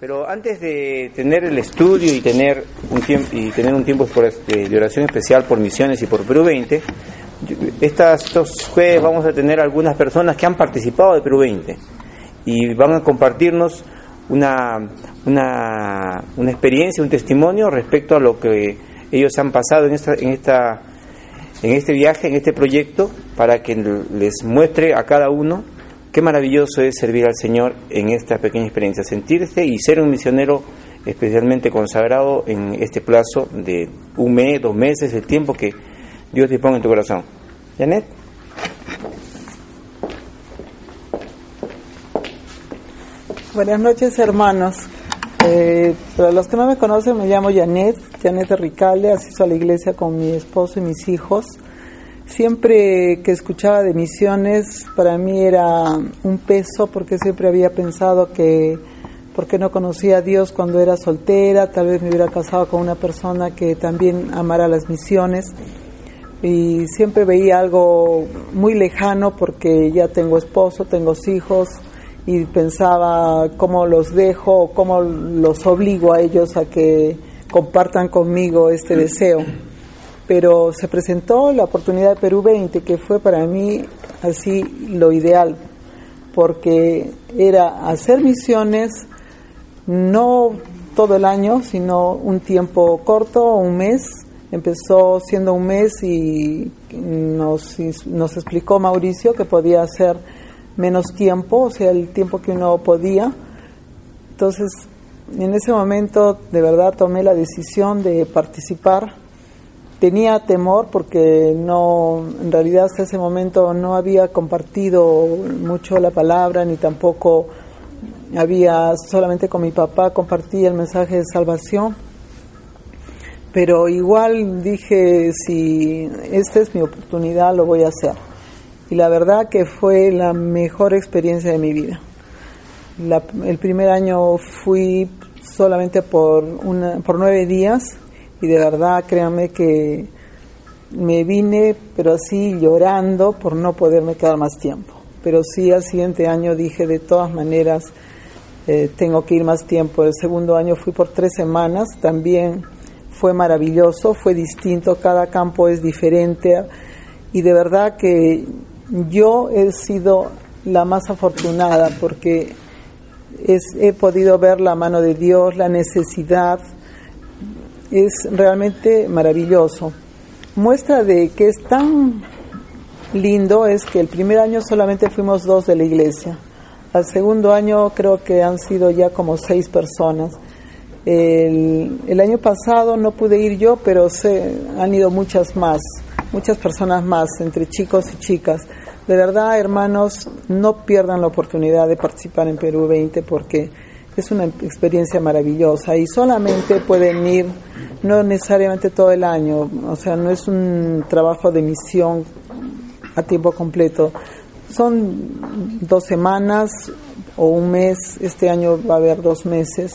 Pero antes de tener el estudio y tener un tiempo y tener un tiempo de oración especial por misiones y por Perú 20, estas, estos jueves vamos a tener algunas personas que han participado de Perú 20 y van a compartirnos una, una, una experiencia, un testimonio respecto a lo que ellos han pasado en esta, en esta en este viaje, en este proyecto, para que les muestre a cada uno qué maravilloso es servir al Señor en esta pequeña experiencia, sentirse y ser un misionero especialmente consagrado en este plazo de un mes, dos meses, el tiempo que Dios ponga en tu corazón. Janet. Buenas noches, hermanos. Eh, para los que no me conocen, me llamo Janet, Janet Ricalde, asisto a la iglesia con mi esposo y mis hijos. Siempre que escuchaba de misiones, para mí era un peso porque siempre había pensado que, porque no conocía a Dios cuando era soltera, tal vez me hubiera casado con una persona que también amara las misiones. Y siempre veía algo muy lejano porque ya tengo esposo, tengo hijos, y pensaba cómo los dejo, cómo los obligo a ellos a que compartan conmigo este deseo. Pero se presentó la oportunidad de Perú 20, que fue para mí así lo ideal, porque era hacer misiones no todo el año, sino un tiempo corto, un mes. Empezó siendo un mes y nos, nos explicó Mauricio que podía hacer menos tiempo, o sea, el tiempo que uno podía. Entonces, en ese momento de verdad tomé la decisión de participar. Tenía temor porque no, en realidad hasta ese momento no había compartido mucho la palabra ni tampoco había solamente con mi papá compartí el mensaje de salvación. Pero igual dije, si esta es mi oportunidad, lo voy a hacer y la verdad que fue la mejor experiencia de mi vida. el primer año fui solamente por, una, por nueve días y de verdad créanme que me vine pero así llorando por no poderme quedar más tiempo. Pero sí al siguiente año dije de todas maneras eh, tengo que ir más tiempo. El segundo año fui por tres semanas, también fue maravilloso, fue distinto, cada campo es diferente y de verdad que yo he sido la más afortunada porque he podido ver la mano de Dios, la necesidad. Es realmente maravilloso. Muestra de que es tan lindo es que el primer año solamente fuimos dos de la iglesia. Al segundo año creo que han sido ya como seis personas. El, año pasado no pude ir yo, pero se, han ido muchas más muchas personas más, entre chicos y chicas. De verdad, hermanos, no pierdan la oportunidad de participar en Perú 20 porque es una experiencia maravillosa y solamente pueden ir, no necesariamente todo el año, o sea, no es un trabajo de misión a tiempo completo. Son dos semanas o un mes, este año va a haber dos meses.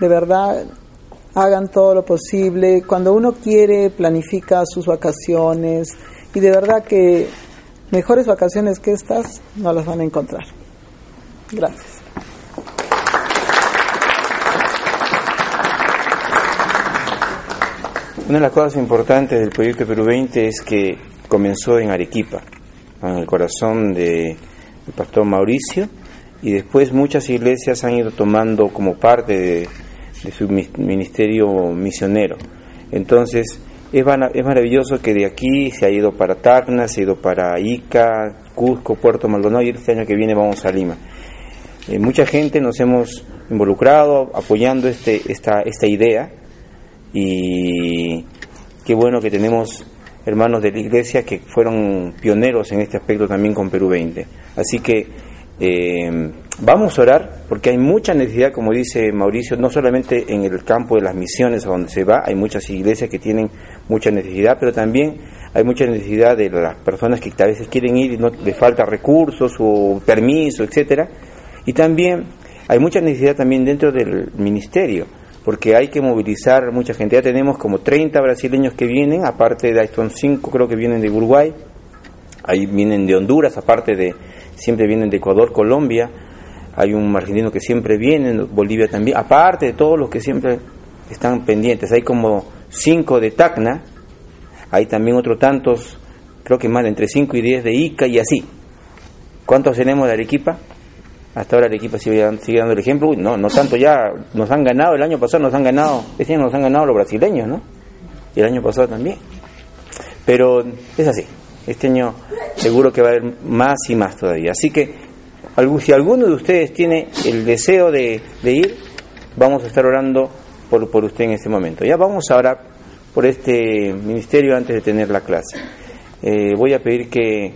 De verdad, hagan todo lo posible. Cuando uno quiere, planifica sus vacaciones y de verdad que mejores vacaciones que estas no las van a encontrar. Gracias. Una de las cosas importantes del proyecto Perú 20 es que comenzó en Arequipa, en el corazón del pastor Mauricio, y después muchas iglesias han ido tomando como parte de de su ministerio misionero. Entonces, es, es maravilloso que de aquí se ha ido para Tacna, se ha ido para Ica, Cusco, Puerto Maldonado y este año que viene vamos a Lima. Eh, mucha gente nos hemos involucrado apoyando este, esta, esta idea y qué bueno que tenemos hermanos de la iglesia que fueron pioneros en este aspecto también con Perú 20. Así que eh, vamos a orar porque hay mucha necesidad, como dice Mauricio, no solamente en el campo de las misiones a donde se va, hay muchas iglesias que tienen mucha necesidad, pero también hay mucha necesidad de las personas que a veces quieren ir y no les falta recursos o permiso, etcétera, y también hay mucha necesidad también dentro del ministerio porque hay que movilizar mucha gente. Ya tenemos como 30 brasileños que vienen, aparte de, son 5 creo que vienen de Uruguay, ahí vienen de Honduras, aparte de, siempre vienen de Ecuador, Colombia, hay un argentino que siempre viene, Bolivia también, aparte de todos los que siempre están pendientes, hay como cinco de Tacna, hay también otros tantos, creo que más entre 5 y 10 de Ica y así. ¿Cuántos tenemos de Arequipa? Hasta ahora Arequipa sigue, sigue dando el ejemplo. no, no tanto ya, nos han ganado, el año pasado nos han ganado, este año nos han ganado los brasileños, ¿no? Y el año pasado también. Pero es así, este año seguro que va a haber más y más todavía. Así que si alguno de ustedes tiene el deseo de, ir, vamos a estar orando por, por usted en este momento. Ya vamos ahora por este ministerio antes de tener la clase. Eh, voy a pedir que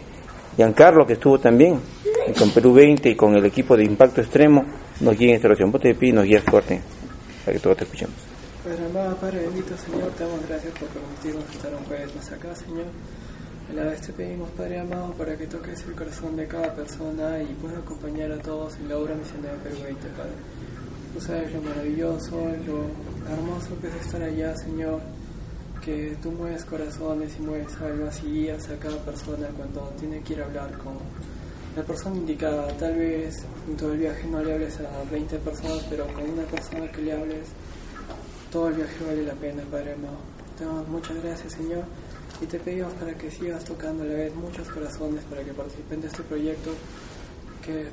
Giancarlo, que estuvo también con Perú 20 y con el equipo de Impacto Extremo, nos guíe en esta oración. Vos te pides nos guías corte para que todos te escuchemos. Padre amado, Padre bendito, Señor, te damos gracias por permitirnos estar un jueves más acá, Señor. A la vez te pedimos, Padre amado, para que toques el corazón de cada persona y puedas acompañar a todos en la obra misionera de Perú 20, Padre. Tú sabes lo maravilloso, lo hermoso que es estar allá, Señor que tú mueves corazones y mueves almas y guías a cada persona cuando tiene que ir a hablar con la persona indicada. Tal vez en todo el viaje no le hables a 20 personas, pero con una persona que le hables, todo el viaje vale la pena, Padre amado. Te damos muchas gracias, Señor, y te pedimos para que sigas tocando a la vez muchos corazones para que participen de este proyecto, que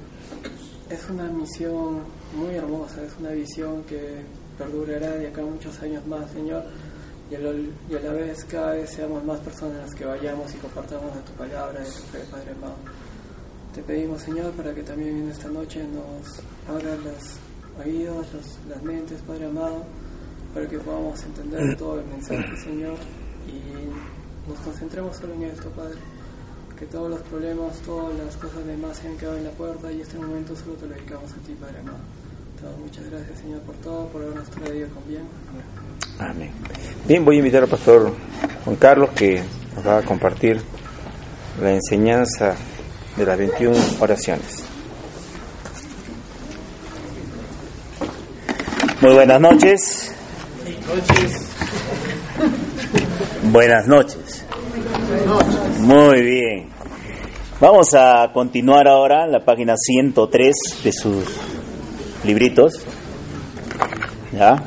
es una misión muy hermosa, es una visión que perdurará de acá muchos años más, Señor y a, la vez cada vez seamos más personas las que vayamos y compartamos de tu palabra, de tu fe, Padre amado. Te pedimos, Señor, para que también en esta noche nos abras los oídos, las mentes, Padre amado, para que podamos entender todo el mensaje, Señor, y nos concentremos solo en esto, Padre. Que todos los problemas, todas las cosas demás se han quedado en la puerta y este momento solo te lo dedicamos a ti, Padre amado. Muchas gracias, Señor, por todo, por habernos traído con bien. Amén. Bien, voy a invitar al pastor Juan Carlos que nos va a compartir la enseñanza de las 21 oraciones. Muy buenas noches. Buenas noches. Muy bien. Vamos a continuar ahora en la página 103 de sus libritos. ¿Ya?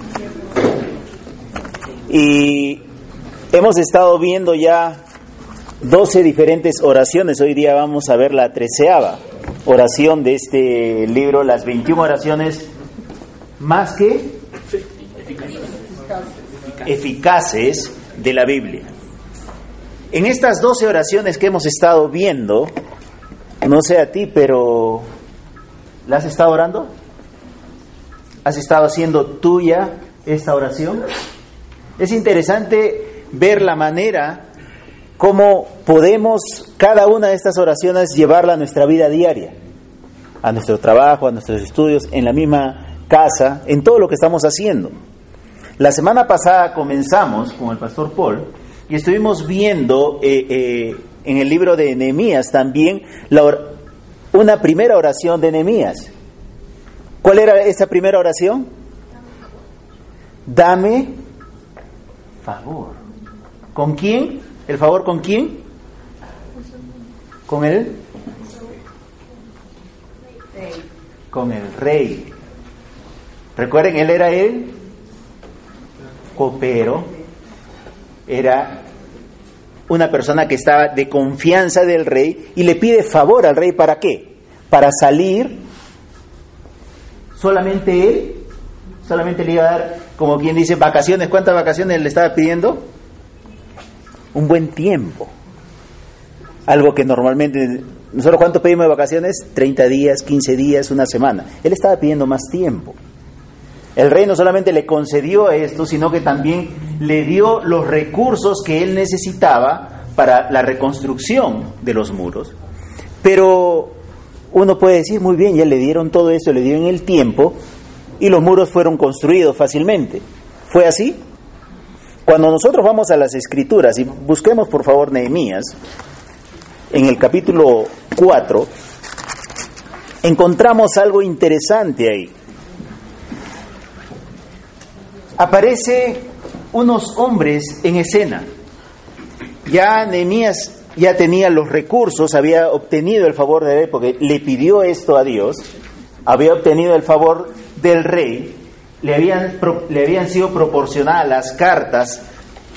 Y hemos estado viendo ya 12 diferentes oraciones. Hoy día vamos a ver la treceava oración de este libro, las 21 oraciones más que eficaces de la Biblia. En estas 12 oraciones que hemos estado viendo, no sé a ti, pero ¿la has estado orando? ¿Has estado haciendo tuya esta oración? Es interesante ver la manera cómo podemos cada una de estas oraciones llevarla a nuestra vida diaria, a nuestro trabajo, a nuestros estudios, en la misma casa, en todo lo que estamos haciendo. La semana pasada comenzamos con el pastor Paul y estuvimos viendo eh, eh, en el libro de Nehemías también una primera oración de Nehemías. ¿Cuál era esa primera oración? Dame favor. ¿Con quién? ¿El favor con quién? Con él. Con el rey. Recuerden, él era el copero. Era una persona que estaba de confianza del rey y le pide favor al rey para qué? Para salir solamente él, solamente le iba a dar como quien dice, vacaciones, ¿cuántas vacaciones le estaba pidiendo? Un buen tiempo. Algo que normalmente, nosotros cuánto pedimos de vacaciones? 30 días, 15 días, una semana. Él estaba pidiendo más tiempo. El rey no solamente le concedió esto, sino que también le dio los recursos que él necesitaba para la reconstrucción de los muros. Pero uno puede decir, muy bien, ya le dieron todo eso, le dieron el tiempo, y los muros fueron construidos fácilmente. ¿Fue así? Cuando nosotros vamos a las escrituras y busquemos por favor Nehemías, en el capítulo 4, encontramos algo interesante ahí. Aparece unos hombres en escena. Ya Nehemías ya tenía los recursos, había obtenido el favor de él porque le pidió esto a Dios había obtenido el favor del rey, le habían, le habían sido proporcionadas las cartas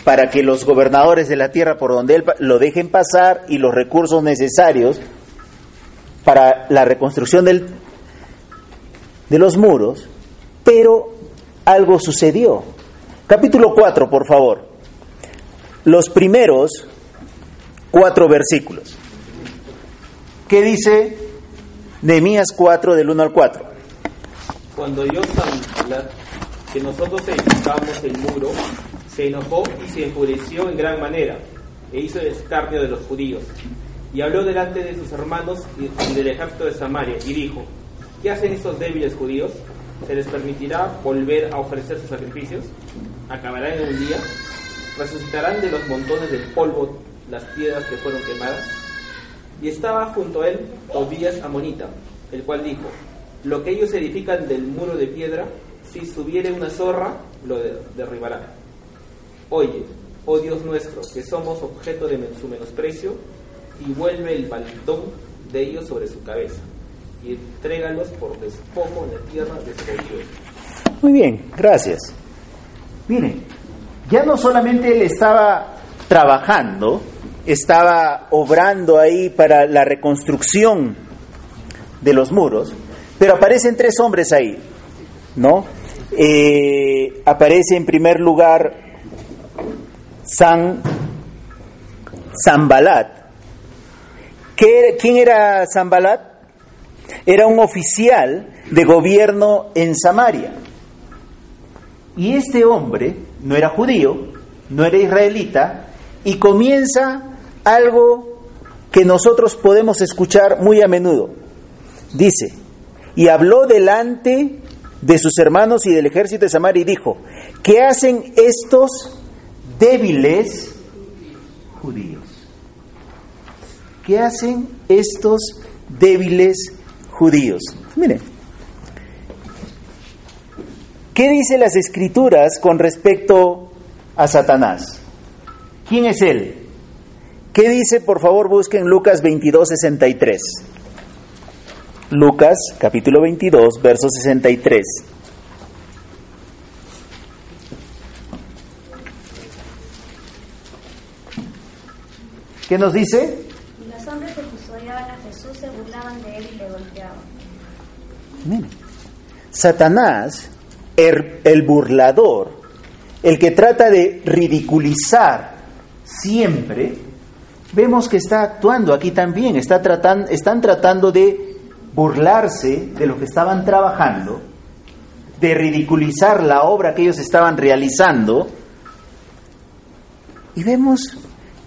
para que los gobernadores de la tierra por donde él lo dejen pasar y los recursos necesarios para la reconstrucción del, de los muros, pero algo sucedió. Capítulo 4, por favor. Los primeros cuatro versículos. ¿Qué dice Nehemías 4 del 1 al 4? Cuando yo que nosotros edificamos el muro, se enojó y se enfureció en gran manera, e hizo el escarnio de los judíos. Y habló delante de sus hermanos y del ejército de Samaria, y dijo, ¿qué hacen estos débiles judíos? ¿Se les permitirá volver a ofrecer sus sacrificios? ¿Acabarán en un día? ¿Resucitarán de los montones del polvo las piedras que fueron quemadas? Y estaba junto a él Tobías Amonita, el cual dijo, lo que ellos edifican del muro de piedra, si subiere una zorra, lo derribará. Oye, oh Dios nuestro, que somos objeto de su menosprecio, y vuelve el baldón de ellos sobre su cabeza, y entrégalos por despojo en la tierra de su Muy bien, gracias. Miren, ya no solamente él estaba trabajando, estaba obrando ahí para la reconstrucción de los muros, pero aparecen tres hombres ahí, ¿no? Eh, aparece en primer lugar San Zambalat. ¿Quién era Zambalat? Era un oficial de gobierno en Samaria. Y este hombre no era judío, no era israelita, y comienza algo que nosotros podemos escuchar muy a menudo. Dice, y habló delante de sus hermanos y del ejército de Samaria y dijo, ¿qué hacen estos débiles judíos. ¿Qué hacen estos débiles judíos? Miren, ¿qué dice las escrituras con respecto a Satanás? ¿Quién es él? ¿Qué dice? Por favor, busquen Lucas 22, 63. Lucas capítulo 22, verso 63. ¿Qué nos dice? los hombres que custodiaban a Jesús se burlaban de él y le golpeaban. Satanás, el, el burlador, el que trata de ridiculizar siempre, vemos que está actuando aquí también, está tratando, están tratando de burlarse de lo que estaban trabajando, de ridiculizar la obra que ellos estaban realizando, y vemos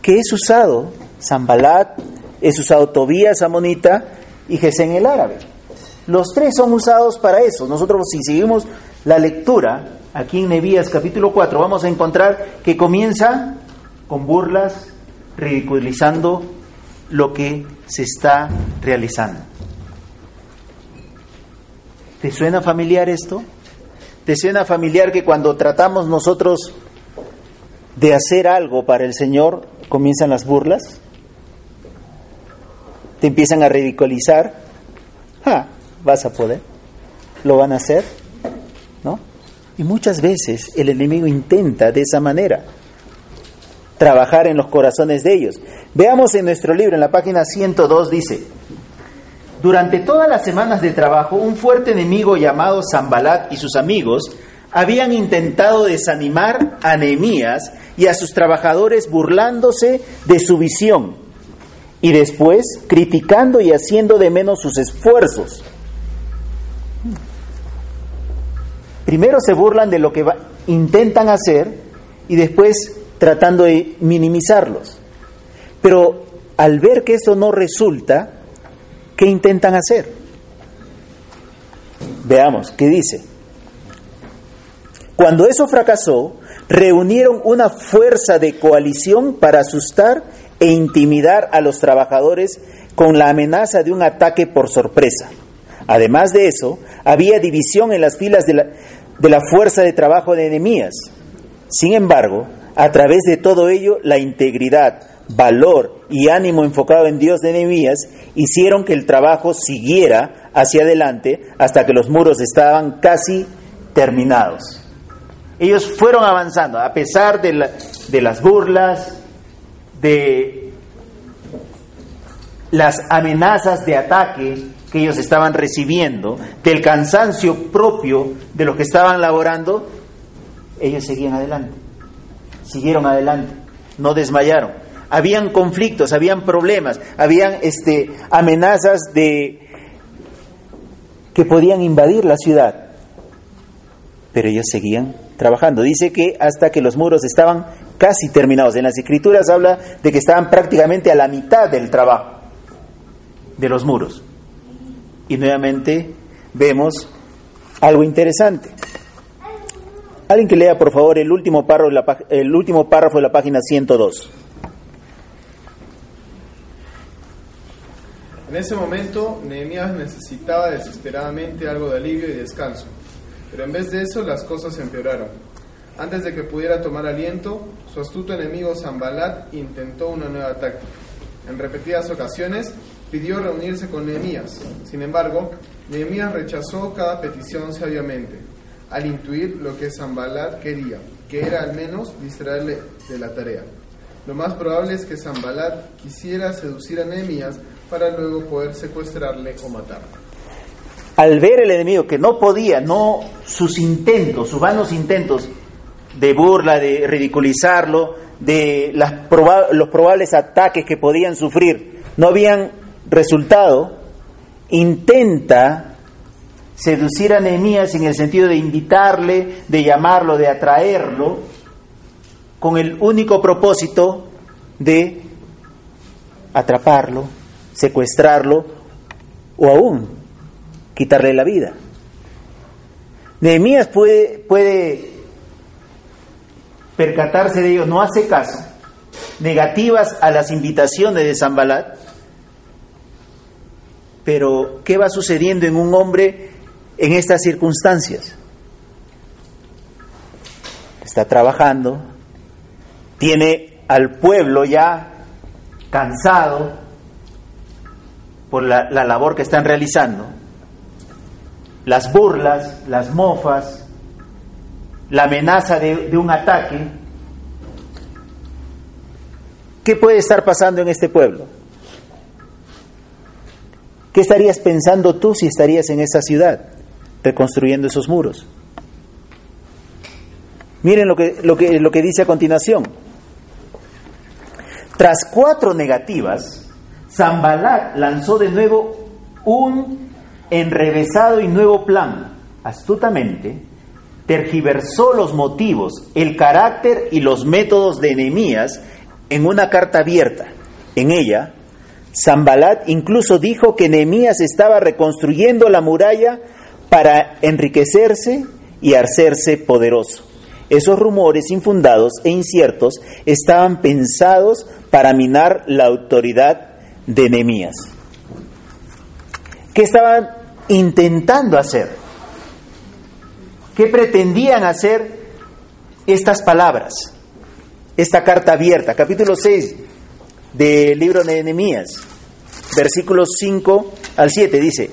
que es usado Zambalat, es usado Tobías Amonita y Gesén el árabe. Los tres son usados para eso. Nosotros si seguimos la lectura, aquí en Nebías capítulo 4, vamos a encontrar que comienza con burlas, ridiculizando lo que se está realizando. ¿Te suena familiar esto? ¿Te suena familiar que cuando tratamos nosotros de hacer algo para el Señor, comienzan las burlas, te empiezan a ridiculizar, ah, vas a poder, lo van a hacer, ¿no? Y muchas veces el enemigo intenta de esa manera trabajar en los corazones de ellos. Veamos en nuestro libro, en la página 102, dice, durante todas las semanas de trabajo, un fuerte enemigo llamado Zambalat y sus amigos habían intentado desanimar a Nehemías y a sus trabajadores burlándose de su visión y después criticando y haciendo de menos sus esfuerzos. Primero se burlan de lo que intentan hacer y después tratando de minimizarlos. Pero al ver que eso no resulta, ¿qué intentan hacer? Veamos, ¿qué dice? Cuando eso fracasó, reunieron una fuerza de coalición para asustar e intimidar a los trabajadores con la amenaza de un ataque por sorpresa. Además de eso, había división en las filas de la, de la fuerza de trabajo de enemías. Sin embargo, a través de todo ello, la integridad, valor y ánimo enfocado en Dios de enemías hicieron que el trabajo siguiera hacia adelante hasta que los muros estaban casi terminados. Ellos fueron avanzando a pesar de, de las burlas, de las amenazas de ataque que ellos estaban recibiendo, del cansancio propio de los que estaban laborando, ellos seguían adelante, siguieron adelante, no desmayaron. Habían conflictos, habían problemas, habían este, amenazas de que podían invadir la ciudad, pero ellos seguían trabajando. Dice que hasta que los muros estaban casi terminados. En las escrituras habla de que estaban prácticamente a la mitad del trabajo de los muros. Y nuevamente vemos algo interesante. Alguien que lea por favor el último párrafo de la, el último párrafo de la página 102. En ese momento, Nehemías necesitaba desesperadamente algo de alivio y descanso, pero en vez de eso las cosas empeoraron. Antes de que pudiera tomar aliento, su astuto enemigo Zambalat intentó una nueva táctica. En repetidas ocasiones pidió reunirse con Nehemías. Sin embargo, Nehemías rechazó cada petición sabiamente, al intuir lo que Zambalat quería, que era al menos distraerle de la tarea. Lo más probable es que Zambalat quisiera seducir a Nehemías para luego poder secuestrarle o matarlo. Al ver el enemigo que no podía, no sus intentos, sus vanos intentos de burla, de ridiculizarlo, de las los probables ataques que podían sufrir, no habían resultado, intenta seducir a Nehemías en el sentido de invitarle, de llamarlo, de atraerlo, con el único propósito de atraparlo, secuestrarlo o aún quitarle la vida. Nehemías puede, puede percatarse de ello, no hace caso, negativas a las invitaciones de Zambalat, pero ¿qué va sucediendo en un hombre en estas circunstancias? Está trabajando, tiene al pueblo ya cansado por la, la labor que están realizando, las burlas, las mofas, la amenaza de, de un ataque. ¿Qué puede estar pasando en este pueblo? ¿Qué estarías pensando tú si estarías en esa ciudad, reconstruyendo esos muros? Miren lo que, lo que, lo que dice a continuación. Tras cuatro negativas, Zambalat lanzó de nuevo un enrevesado y nuevo plan. Astutamente, tergiversó los motivos, el carácter y los métodos de Nehemías en una carta abierta. En ella, Zambalat incluso dijo que Nehemías estaba reconstruyendo la muralla para enriquecerse y hacerse poderoso. Esos rumores infundados e inciertos estaban pensados para minar la autoridad de Nehemías. ¿Qué estaban intentando hacer? ¿Qué pretendían hacer estas palabras? Esta carta abierta, capítulo 6 del libro de Nehemías, versículos 5 al 7, dice,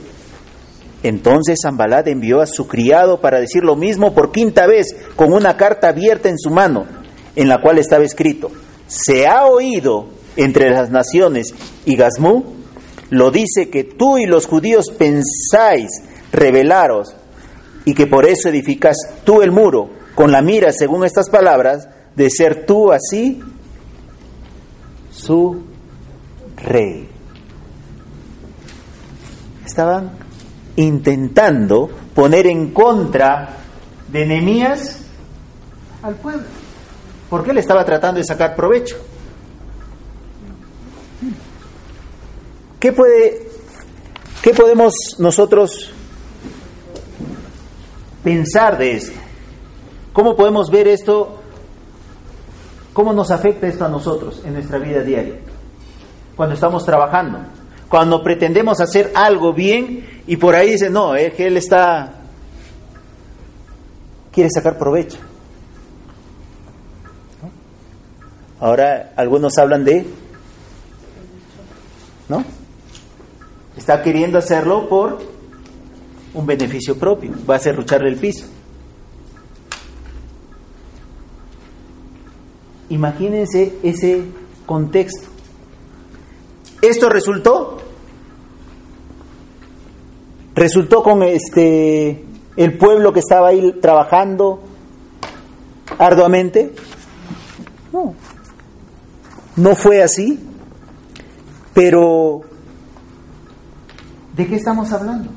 entonces Zambalat envió a su criado para decir lo mismo por quinta vez, con una carta abierta en su mano, en la cual estaba escrito, se ha oído entre las naciones y Gazmú, lo dice que tú y los judíos pensáis rebelaros y que por eso edificas tú el muro, con la mira, según estas palabras, de ser tú así su rey. Estaban intentando poner en contra de Nehemías al pueblo. Porque él estaba tratando de sacar provecho. ¿Qué puede qué podemos nosotros pensar de esto? ¿Cómo podemos ver esto? ¿Cómo nos afecta esto a nosotros en nuestra vida diaria? Cuando estamos trabajando, cuando pretendemos hacer algo bien y por ahí dice, no, es que él está, quiere sacar provecho. Ahora algunos hablan de, ¿no? Está queriendo hacerlo por un beneficio propio, va a serrucharle el piso. Imagínense ese contexto. Esto resultó resultó con este el pueblo que estaba ahí trabajando arduamente. No. No fue así. Pero ¿de qué estamos hablando?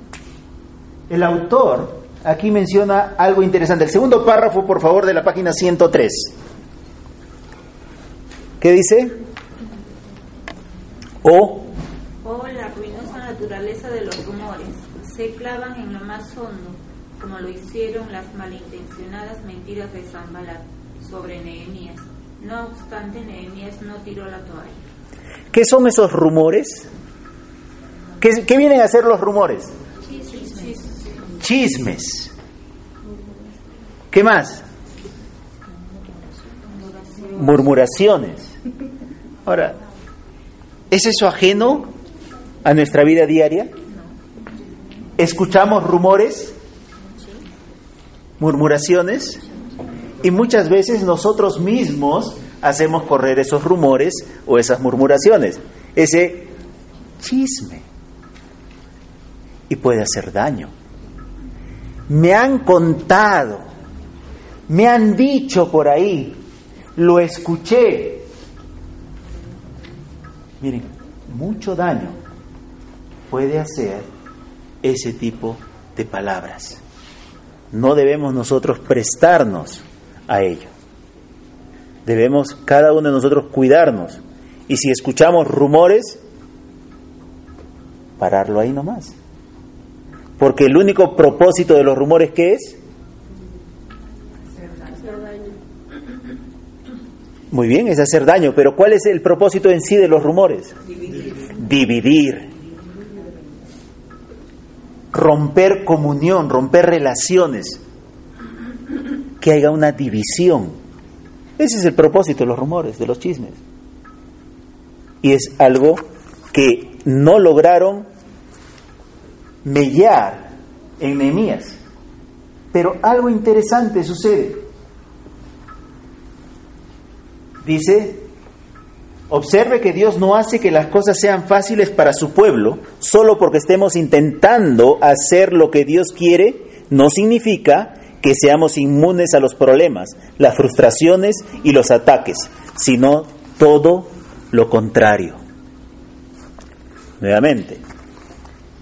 El autor aquí menciona algo interesante. El segundo párrafo, por favor, de la página 103. ¿Qué dice? O. O la ruinosa naturaleza de los rumores se clavan en lo más hondo, como lo hicieron las malintencionadas mentiras de Zambalat sobre Nehemías. No obstante, Nehemías no tiró la toalla. ¿Qué son esos rumores? ¿Qué, qué vienen a ser los rumores? Chismes. ¿Qué más? Murmuraciones. Ahora, ¿es eso ajeno a nuestra vida diaria? ¿Escuchamos rumores? ¿Murmuraciones? Y muchas veces nosotros mismos hacemos correr esos rumores o esas murmuraciones, ese chisme. Y puede hacer daño. Me han contado, me han dicho por ahí, lo escuché. Miren, mucho daño puede hacer ese tipo de palabras. No debemos nosotros prestarnos a ello. Debemos cada uno de nosotros cuidarnos. Y si escuchamos rumores, pararlo ahí nomás. Porque el único propósito de los rumores ¿qué es? Muy bien, es hacer daño, pero ¿cuál es el propósito en sí de los rumores? Dividir. Romper comunión, romper relaciones. Que haya una división. Ese es el propósito de los rumores, de los chismes. Y es algo que no lograron mellar en Nehemías. Pero algo interesante sucede. Dice, observe que Dios no hace que las cosas sean fáciles para su pueblo, solo porque estemos intentando hacer lo que Dios quiere, no significa que seamos inmunes a los problemas, las frustraciones y los ataques, sino todo lo contrario. Nuevamente,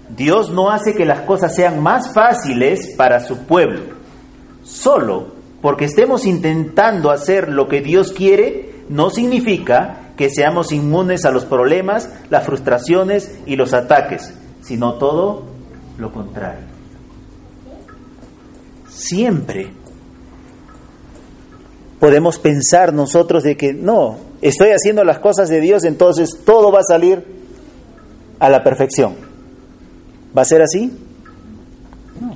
Dios no hace que las cosas sean más fáciles para su pueblo, solo porque estemos intentando hacer lo que Dios quiere, no significa que seamos inmunes a los problemas, las frustraciones y los ataques, sino todo lo contrario. Siempre podemos pensar nosotros de que no, estoy haciendo las cosas de Dios, entonces todo va a salir a la perfección. ¿Va a ser así? No.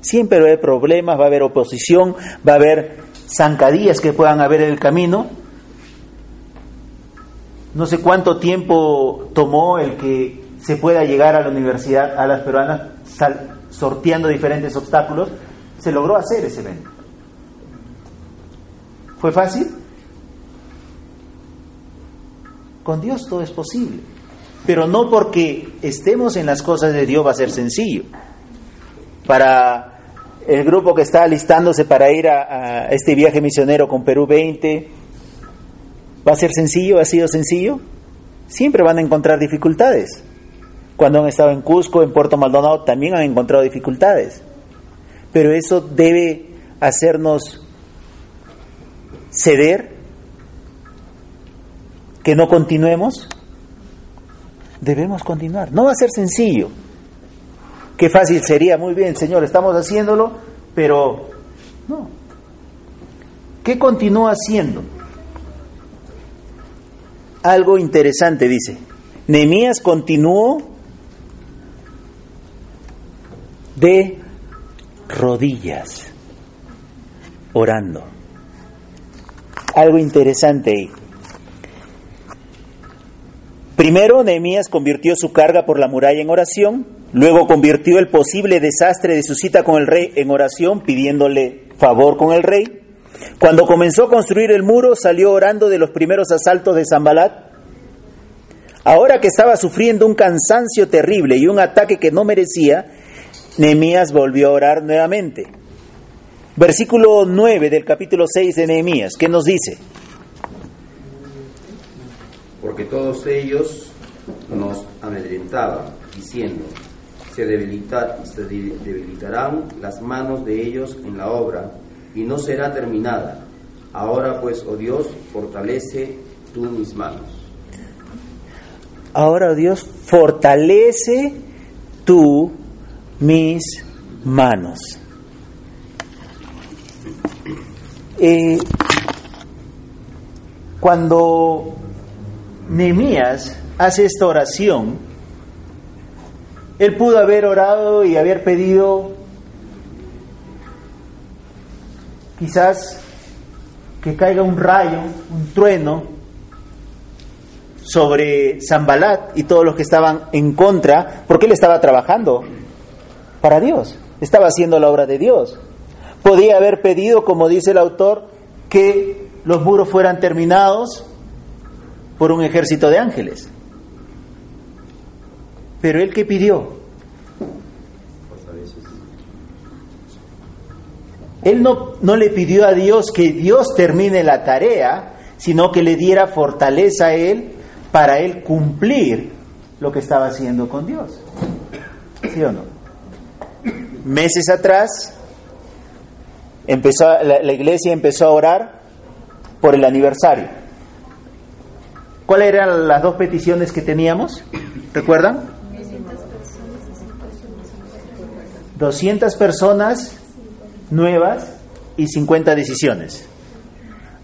Siempre va a haber problemas, va a haber oposición, va a haber zancadillas que puedan haber en el camino. No sé cuánto tiempo tomó el que se pueda llegar a la universidad, a las peruanas, sal, sorteando diferentes obstáculos. Se logró hacer ese evento. ¿Fue fácil? Con Dios todo es posible. Pero no porque estemos en las cosas de Dios va a ser sencillo. Para el grupo que está alistándose para ir a, este viaje misionero con Perú 20, ¿va a ser sencillo? ¿Ha sido sencillo? Siempre van a encontrar dificultades. Cuando han estado en Cusco, en Puerto Maldonado, también han encontrado dificultades. Pero eso debe hacernos ceder, que no continuemos debemos continuar. No va a ser sencillo. Qué fácil sería, muy bien, Señor, estamos haciéndolo, pero no. ¿Qué continúa haciendo? Algo interesante dice. Nehemías continuó de rodillas, orando. Algo interesante ahí. Primero, Nehemías convirtió su carga por la muralla en oración Luego convirtió el posible desastre de su cita con el rey en oración, pidiéndole favor con el rey. Cuando comenzó a construir el muro, salió orando de los primeros asaltos de Zambalat. Ahora que estaba sufriendo un cansancio terrible y un ataque que no merecía, Nehemías volvió a orar nuevamente. Versículo 9 del capítulo 6 de Nehemías, ¿qué nos dice? Porque todos ellos nos amedrentaban, diciendo, se, debilita- se de- debilitarán las manos de ellos en la obra y no será terminada. Ahora pues, oh Dios, fortalece tú mis manos. Ahora Dios fortalece tú mis manos. Eh, cuando Nehemías hace esta oración, él pudo haber orado y haber pedido quizás que caiga un rayo, un trueno sobre Zambalat y todos los que estaban en contra, porque él estaba trabajando para Dios, estaba haciendo la obra de Dios. Podía haber pedido, como dice el autor, que los muros fueran terminados por un ejército de ángeles. Pero él que pidió, él no, no le pidió a Dios que Dios termine la tarea, sino que le diera fortaleza a él para él cumplir lo que estaba haciendo con Dios. ¿Sí o no? Meses atrás, empezó, la, la iglesia empezó a orar por el aniversario. ¿Cuáles eran las dos peticiones que teníamos? ¿Recuerdan? 200 personas nuevas y 50 decisiones.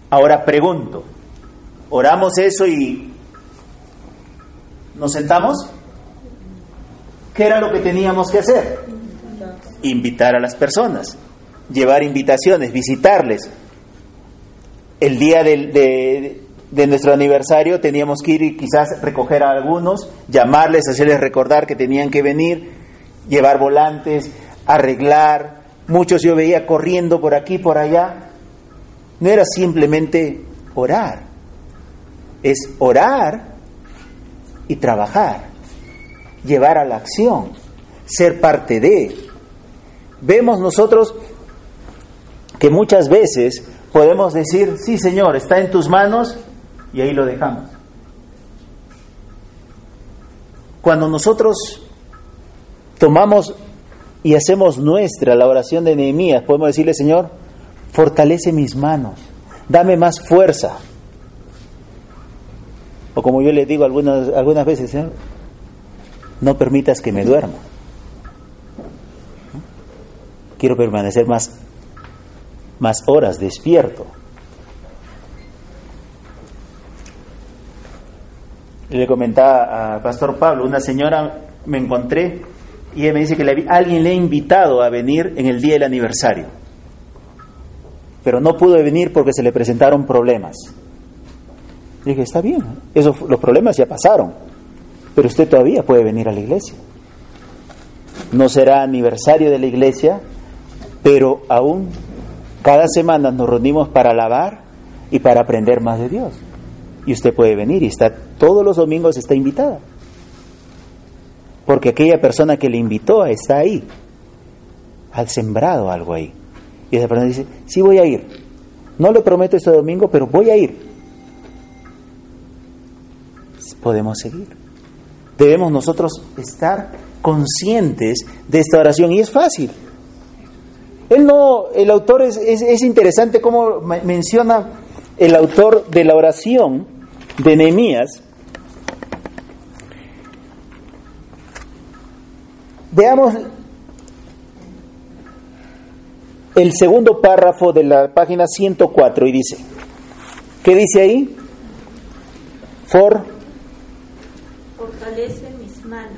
Ahora pregunto, ¿oramos eso y nos sentamos? ¿Qué era lo que teníamos que hacer? Invitar a las personas, llevar invitaciones, visitarles. El día del- de, de nuestro aniversario teníamos que ir y quizás recoger a algunos, llamarles, hacerles recordar que tenían que venir, llevar volantes, arreglar. Muchos yo veía corriendo por aquí, por allá. No era simplemente orar, es orar y trabajar, llevar a la acción, ser parte de. Vemos nosotros que muchas veces podemos decir, sí Señor, está en tus manos y ahí lo dejamos. Cuando nosotros tomamos y hacemos nuestra la oración de Nehemías, podemos decirle, Señor, fortalece mis manos, dame más fuerza. O como yo le digo algunas, algunas veces, Señor, no permitas que me duerma. Quiero permanecer más, más horas despierto. Le comentaba a Pastor Pablo, una señora me encontré y ella me dice que alguien le ha invitado a venir en el día del aniversario, pero no pudo venir porque se le presentaron problemas. Dije, está bien, esos, los problemas ya pasaron, pero usted todavía puede venir a la iglesia. No será aniversario de la iglesia, pero aún cada semana nos reunimos para alabar y para aprender más de Dios. Y usted puede venir y está todos los domingos está invitada. Porque aquella persona que le invitó está ahí. Ha sembrado algo ahí. Y esa persona dice, sí voy a ir. No le prometo este domingo, pero voy a ir. Podemos seguir. Debemos nosotros estar conscientes de esta oración y es fácil. Él no, el autor es, es, es interesante cómo me- menciona el autor de la oración de Nehemías. Veamos el segundo párrafo de la página 104 y dice, ¿qué dice ahí? For, Fortalece mis manos.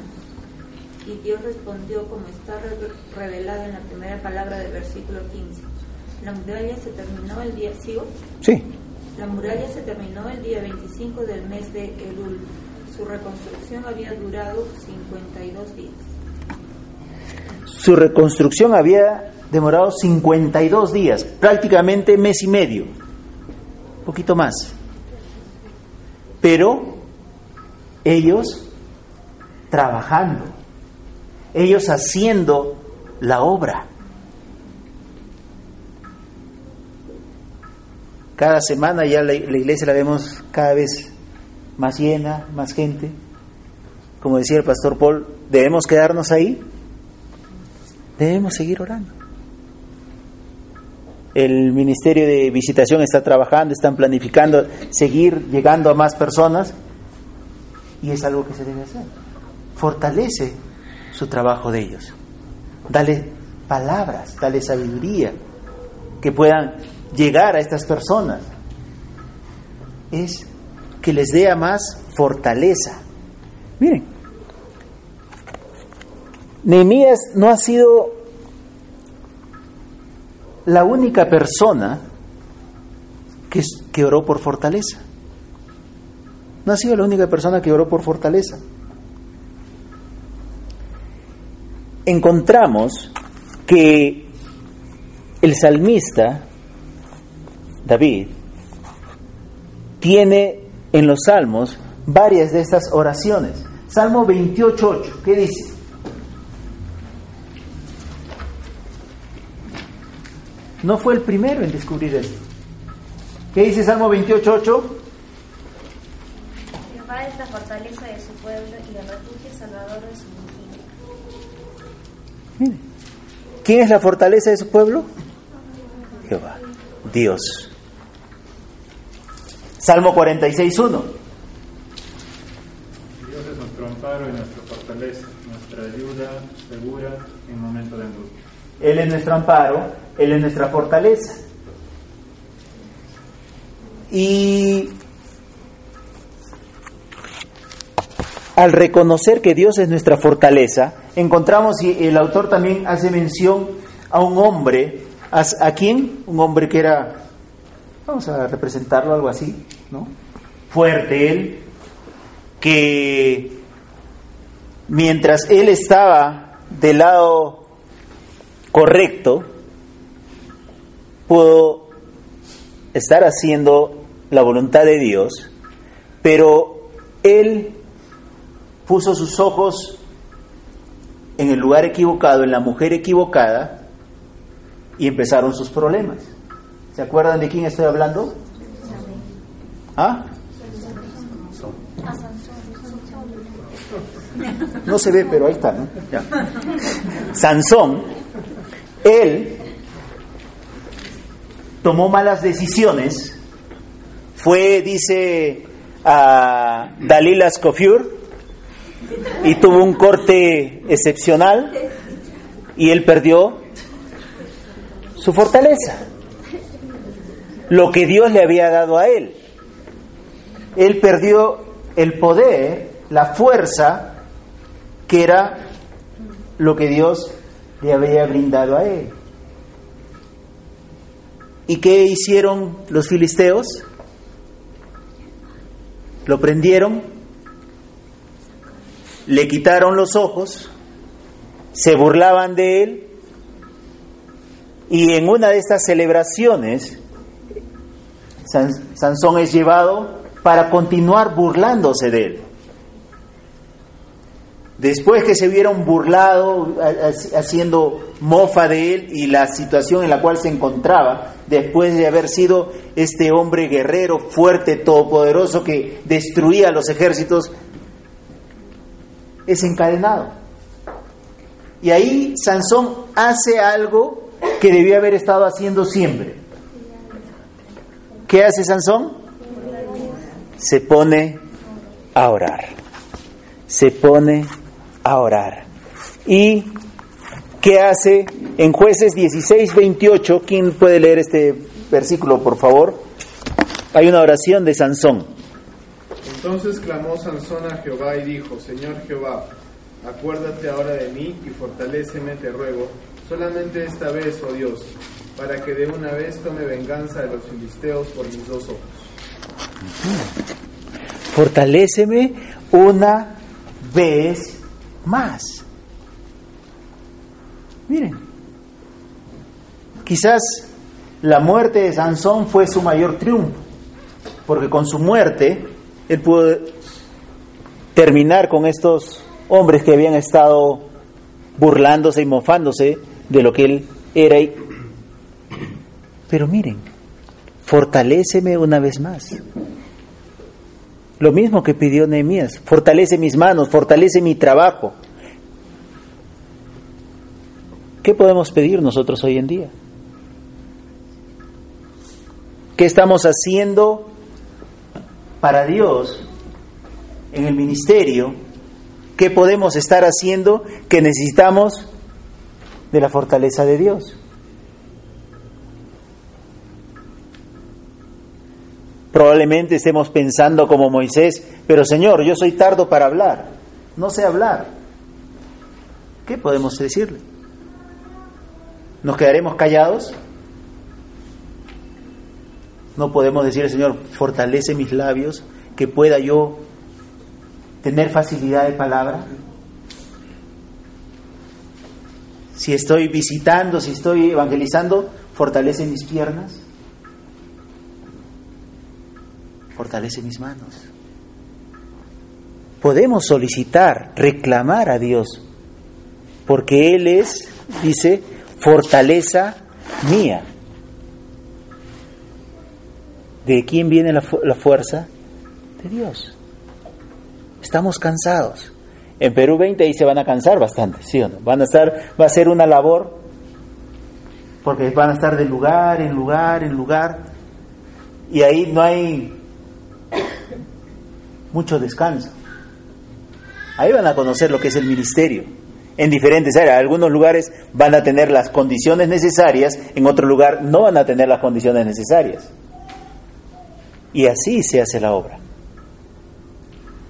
Y Dios respondió como está re- revelado en la primera palabra del versículo 15. La muralla se terminó el día, ¿sigo? sí, La muralla se terminó el día 25 del mes de Elul. Su reconstrucción había durado 52 días. Su reconstrucción había demorado 52 días, prácticamente mes y medio, un poquito más. Pero ellos trabajando, ellos haciendo la obra. Cada semana ya la, iglesia la vemos cada vez más llena, más gente. Como decía el pastor Paul, ¿debemos quedarnos ahí? Debemos seguir orando. El Ministerio de Visitación está trabajando, están planificando seguir llegando a más personas y es algo que se debe hacer. Fortalece su trabajo de ellos. Dale palabras, dale sabiduría que puedan llegar a estas personas. Es que les dé a más fortaleza. Miren, Nehemías no ha sido la única persona que, que oró por fortaleza. No ha sido la única persona que oró por fortaleza. Encontramos que el salmista David tiene en los salmos varias de estas oraciones. Salmo 28.8, ¿qué dice? No fue el primero en descubrir esto. ¿Qué dice Salmo 28.8? Jehová es la fortaleza de su pueblo y el refugio salvador de su Mire, ¿quién es la fortaleza de su pueblo? Jehová, Dios. Salmo 46.1. Dios es nuestro amparo y nuestra fortaleza, nuestra ayuda segura en momento de angustia. Él es nuestro amparo, Él es nuestra fortaleza. Y al reconocer que Dios es nuestra fortaleza, encontramos, y el autor también hace mención a un hombre, ¿a, a quién? Un hombre que era, vamos a representarlo algo así, ¿no? Fuerte él, que mientras él estaba del lado correcto, pudo estar haciendo la voluntad de Dios, pero él puso sus ojos en el lugar equivocado, en la mujer equivocada, y empezaron sus problemas. ¿Se acuerdan de quién estoy hablando? ¿Ah? No se ve, pero ahí está, ¿no? Sansón, él tomó malas decisiones, fue, dice, a Dalila Scofiur y tuvo un corte excepcional y él perdió su fortaleza, lo que Dios le había dado a él. Él perdió el poder, la fuerza, que era lo que Dios le había brindado a él. ¿Y qué hicieron los filisteos? Lo prendieron, le quitaron los ojos, se burlaban de él y en una de estas celebraciones Sansón es llevado para continuar burlándose de él. Después que se vieron burlado, haciendo mofa de él y la situación en la cual se encontraba, después de haber sido este hombre guerrero, fuerte, todopoderoso, que destruía los ejércitos, es encadenado. Y ahí Sansón hace algo que debía haber estado haciendo siempre. ¿Qué hace Sansón? Se pone a orar. Se pone a orar. ¿Y qué hace en jueces 16, 28? ¿Quién puede leer este versículo, por favor? Hay una oración de Sansón. Entonces clamó Sansón a Jehová y dijo, Señor Jehová, acuérdate ahora de mí y fortaléceme, te ruego, solamente esta vez, oh Dios, para que de una vez tome venganza de los filisteos por mis dos ojos. Fortaléceme una vez más. Miren, quizás la muerte de Sansón fue su mayor triunfo, porque con su muerte él pudo terminar con estos hombres que habían estado burlándose y mofándose de lo que él era. Pero miren, fortaléceme una vez más. Lo mismo que pidió Nehemías, fortalece mis manos, fortalece mi trabajo. ¿Qué podemos pedir nosotros hoy en día? ¿Qué estamos haciendo para Dios en el ministerio? ¿Qué podemos estar haciendo que necesitamos de la fortaleza de Dios? Probablemente estemos pensando como Moisés, pero Señor, yo soy tardo para hablar, no sé hablar. ¿Qué podemos decirle? ¿Nos quedaremos callados? No podemos decirle, Señor, fortalece mis labios, que pueda yo tener facilidad de palabra. Si estoy visitando, si estoy evangelizando, fortalece mis piernas fortalece mis manos. Podemos solicitar, reclamar a Dios, porque Él es, dice, fortaleza mía. ¿De quién viene la, fuerza? De Dios. Estamos cansados. En Perú 20 ahí se van a cansar bastante, ¿sí o no? Van a estar, va a ser una labor, porque van a estar de lugar en lugar en lugar, y ahí no hay mucho descanso. Ahí van a conocer lo que es el ministerio. En diferentes áreas, algunos lugares van a tener las condiciones necesarias, en otro lugar no van a tener las condiciones necesarias. Y así se hace la obra,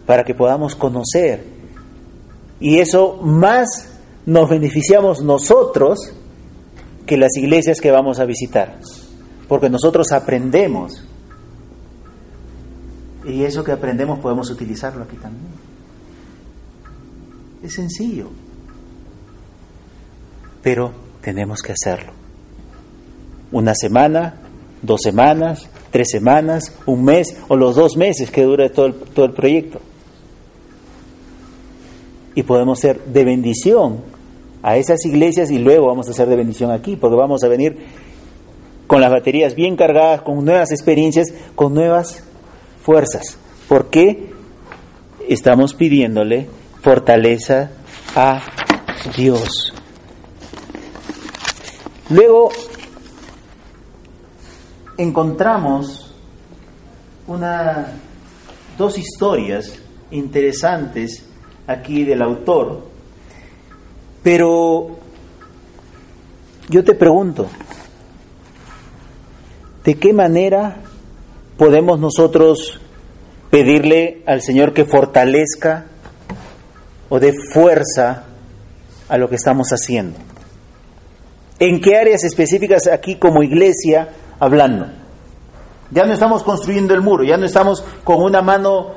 para que podamos conocer. Y eso más nos beneficiamos nosotros que las iglesias que vamos a visitar, porque nosotros aprendemos y eso que aprendemos podemos utilizarlo aquí también. Es sencillo. Pero tenemos que hacerlo. Una semana, dos semanas, tres semanas, un mes o los dos meses que dure todo el, todo el proyecto. Y podemos ser de bendición a esas iglesias y luego vamos a ser de bendición aquí, porque vamos a venir con las baterías bien cargadas, con nuevas experiencias, con nuevas fuerzas. porque estamos pidiéndole fortaleza a Dios? Luego encontramos una, dos historias interesantes aquí del autor, pero yo te pregunto, ¿de qué manera podemos nosotros pedirle al Señor que fortalezca o dé fuerza a lo que estamos haciendo. ¿En qué áreas específicas aquí como iglesia hablando? Ya no estamos construyendo el muro, ya no estamos con una mano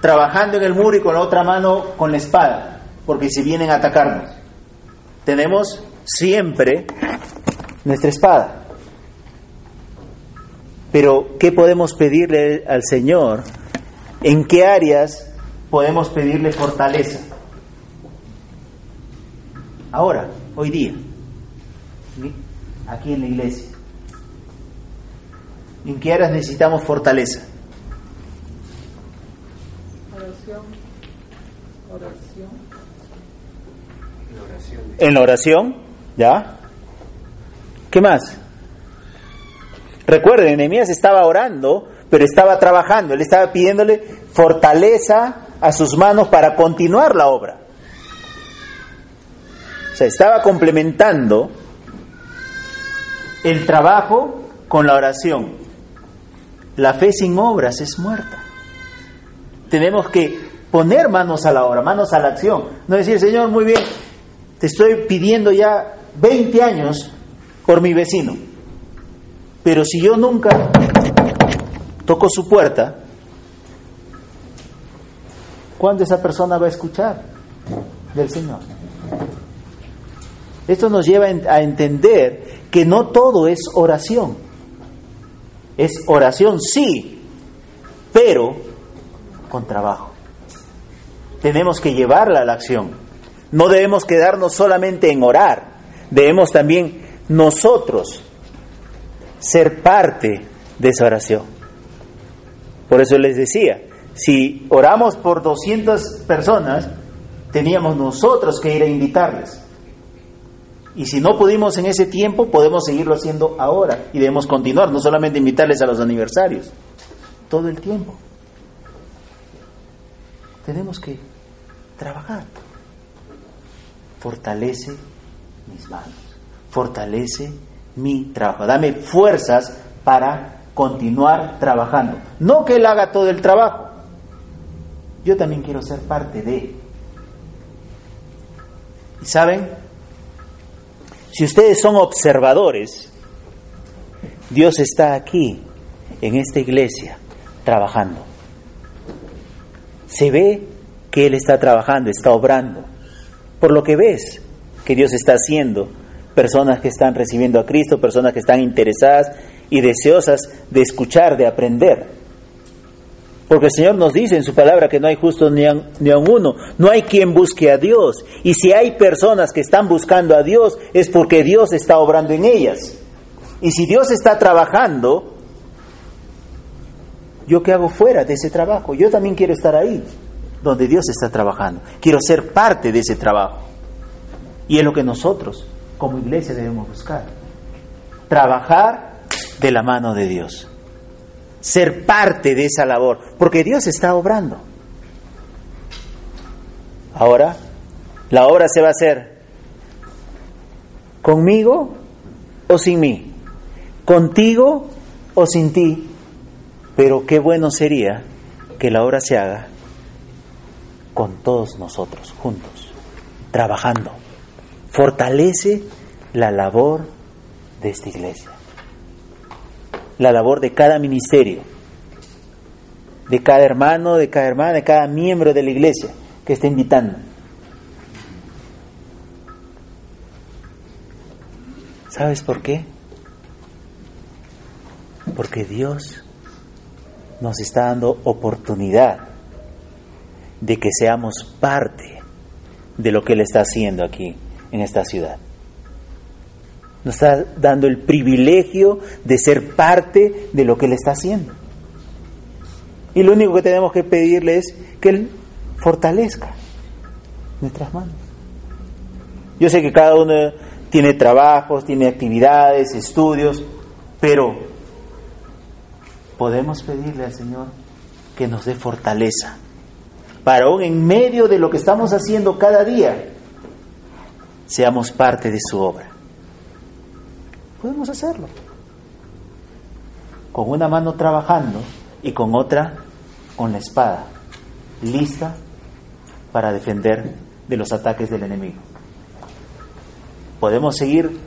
trabajando en el muro y con la otra mano con la espada, porque si vienen a atacarnos. Tenemos siempre nuestra espada. Pero, ¿qué podemos pedirle al Señor? ¿En qué áreas podemos pedirle fortaleza? Ahora, hoy día, aquí en la iglesia. ¿En qué áreas necesitamos fortaleza? Oración. Oración. En la oración, ¿ya? ¿Qué más? Recuerden, Nehemías estaba orando, pero estaba trabajando, él estaba pidiéndole fortaleza a sus manos para continuar la obra. O sea, estaba complementando el trabajo con la oración. La fe sin obras es muerta. Tenemos que poner manos a la obra, manos a la acción. No decir, Señor, muy bien, te estoy pidiendo ya 20 años por mi vecino. Pero si yo nunca toco su puerta, ¿cuándo esa persona va a escuchar del Señor? Esto nos lleva a entender que no todo es oración. Es oración, sí, pero con trabajo. Tenemos que llevarla a la acción. No debemos quedarnos solamente en orar, debemos también nosotros ser parte de esa oración. Por eso les decía, si oramos por 200 personas, teníamos nosotros que ir a invitarles. Y si no pudimos en ese tiempo, podemos seguirlo haciendo ahora y debemos continuar, no solamente invitarles a los aniversarios, todo el tiempo. Tenemos que trabajar. Fortalece mis manos, fortalece mi trabajo, dame fuerzas para continuar trabajando. No que Él haga todo el trabajo, yo también quiero ser parte de. ¿Y saben? Si ustedes son observadores, Dios está aquí, en esta iglesia, trabajando. Se ve que Él está trabajando, está obrando. Por lo que ves que Dios está haciendo, personas que están recibiendo a Cristo, personas que están interesadas y deseosas de escuchar, de aprender. Porque el Señor nos dice en su palabra que no hay justo ni a, ni uno, no hay quien busque a Dios. Y si hay personas que están buscando a Dios es porque Dios está obrando en ellas. Y si Dios está trabajando, ¿yo qué hago fuera de ese trabajo? Yo también quiero estar ahí, donde Dios está trabajando. Quiero ser parte de ese trabajo. Y es lo que nosotros, como iglesia, debemos buscar. Trabajar de la mano de Dios ser parte de esa labor, porque Dios está obrando. Ahora, la obra se va a hacer conmigo o sin mí, contigo o sin ti, pero qué bueno sería que la obra se haga con todos nosotros juntos, trabajando. Fortalece la labor de esta iglesia la labor de cada ministerio, de cada hermano, de cada hermana, de cada miembro de la iglesia que está invitando. ¿Sabes por qué? Porque Dios nos está dando oportunidad de que seamos parte de lo que Él está haciendo aquí en esta ciudad. Nos está dando el privilegio de ser parte de lo que Él está haciendo. Y lo único que tenemos que pedirle es que Él fortalezca nuestras manos. Yo sé que cada uno tiene trabajos, tiene actividades, estudios, pero podemos pedirle al Señor que nos dé fortaleza para aún en medio de lo que estamos haciendo cada día, seamos parte de su obra. Podemos hacerlo. Con una mano trabajando y con otra con la espada, lista para defender de los ataques del enemigo. Podemos seguir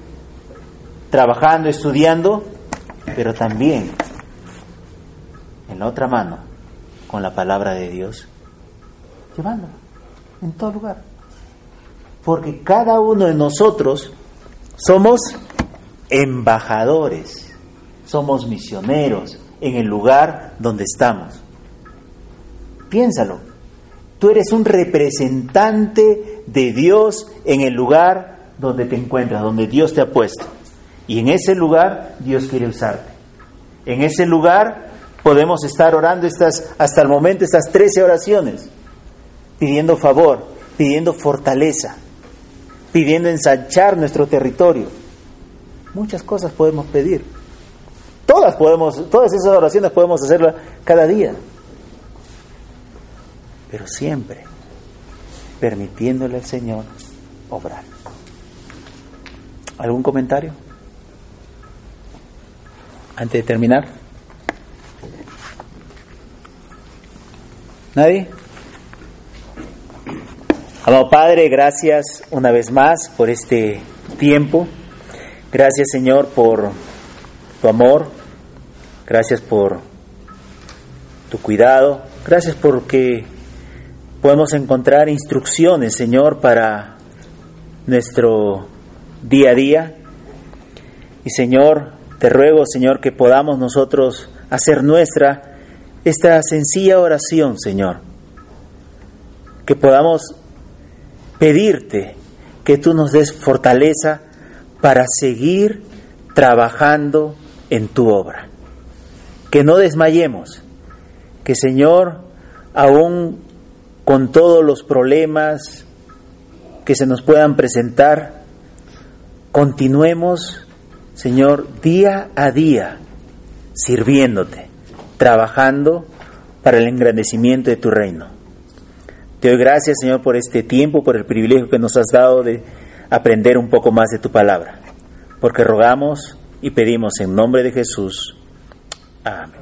trabajando, estudiando, pero también en la otra mano con la palabra de Dios, llevándola en todo lugar. Porque cada uno de nosotros somos embajadores, somos misioneros en el lugar donde estamos. Piénsalo, tú eres un representante de Dios en el lugar donde te encuentras, donde Dios te ha puesto. Y en ese lugar Dios quiere usarte. En ese lugar podemos estar orando estas, hasta el momento estas 13 oraciones, pidiendo favor, pidiendo fortaleza, pidiendo ensanchar nuestro territorio Muchas cosas podemos pedir. Todas podemos, todas esas oraciones podemos hacerlas cada día. Pero siempre permitiéndole al Señor obrar. ¿Algún comentario? Antes de terminar. ¿Nadie? Amado Padre, gracias una vez más por este tiempo. Gracias Señor por tu amor, gracias por tu cuidado, gracias porque podemos encontrar instrucciones Señor para nuestro día a día. Y Señor, te ruego, Señor, que podamos nosotros hacer nuestra esta sencilla oración, Señor. Que podamos pedirte que tú nos des fortaleza para seguir trabajando en tu obra. Que no desmayemos, que Señor, aún con todos los problemas que se nos puedan presentar, continuemos, Señor, día a día sirviéndote, trabajando para el engrandecimiento de tu reino. Te doy gracias, Señor, por este tiempo, por el privilegio que nos has dado de aprender un poco más de tu palabra, porque rogamos y pedimos en nombre de Jesús. Amén.